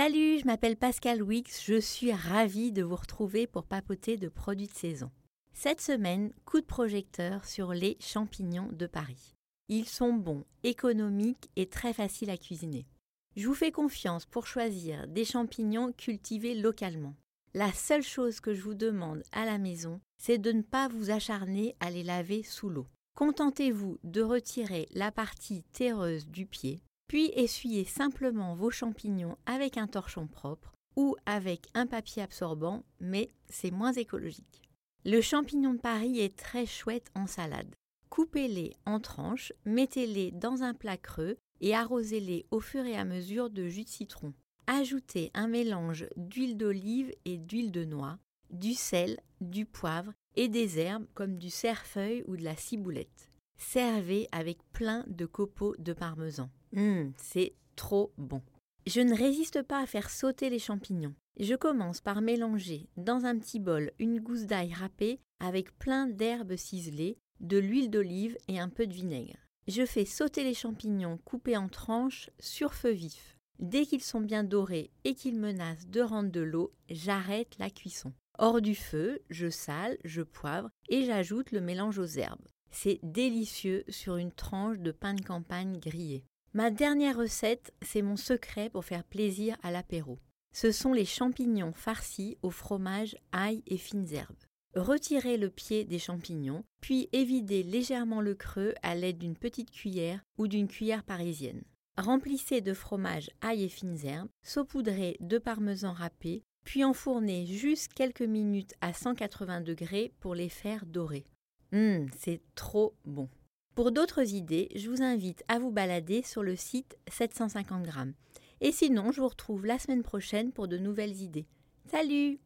Salut, je m'appelle Pascal Wix, je suis ravie de vous retrouver pour papoter de produits de saison. Cette semaine, coup de projecteur sur les champignons de Paris. Ils sont bons, économiques et très faciles à cuisiner. Je vous fais confiance pour choisir des champignons cultivés localement. La seule chose que je vous demande à la maison, c'est de ne pas vous acharner à les laver sous l'eau. Contentez-vous de retirer la partie terreuse du pied, puis essuyez simplement vos champignons avec un torchon propre ou avec un papier absorbant, mais c'est moins écologique. Le champignon de Paris est très chouette en salade. Coupez-les en tranches, mettez-les dans un plat creux et arrosez-les au fur et à mesure de jus de citron. Ajoutez un mélange d'huile d'olive et d'huile de noix, du sel, du poivre et des herbes comme du cerfeuil ou de la ciboulette. Servez avec plein de copeaux de parmesan. Hum, c'est trop bon. Je ne résiste pas à faire sauter les champignons. Je commence par mélanger dans un petit bol une gousse d'ail râpée avec plein d'herbes ciselées, de l'huile d'olive et un peu de vinaigre. Je fais sauter les champignons coupés en tranches sur feu vif. Dès qu'ils sont bien dorés et qu'ils menacent de rendre de l'eau, j'arrête la cuisson. Hors du feu, je sale, je poivre et j'ajoute le mélange aux herbes. C'est délicieux sur une tranche de pain de campagne grillé. Ma dernière recette, c'est mon secret pour faire plaisir à l'apéro. Ce sont les champignons farcis au fromage, ail et fines herbes. Retirez le pied des champignons, puis évidez légèrement le creux à l'aide d'une petite cuillère ou d'une cuillère parisienne. Remplissez de fromage, ail et fines herbes, saupoudrez de parmesan râpé, puis enfournez juste quelques minutes à 180 degrés pour les faire dorer. Hum, c'est trop bon. Pour d'autres idées, je vous invite à vous balader sur le site 750 grammes. Et sinon, je vous retrouve la semaine prochaine pour de nouvelles idées. Salut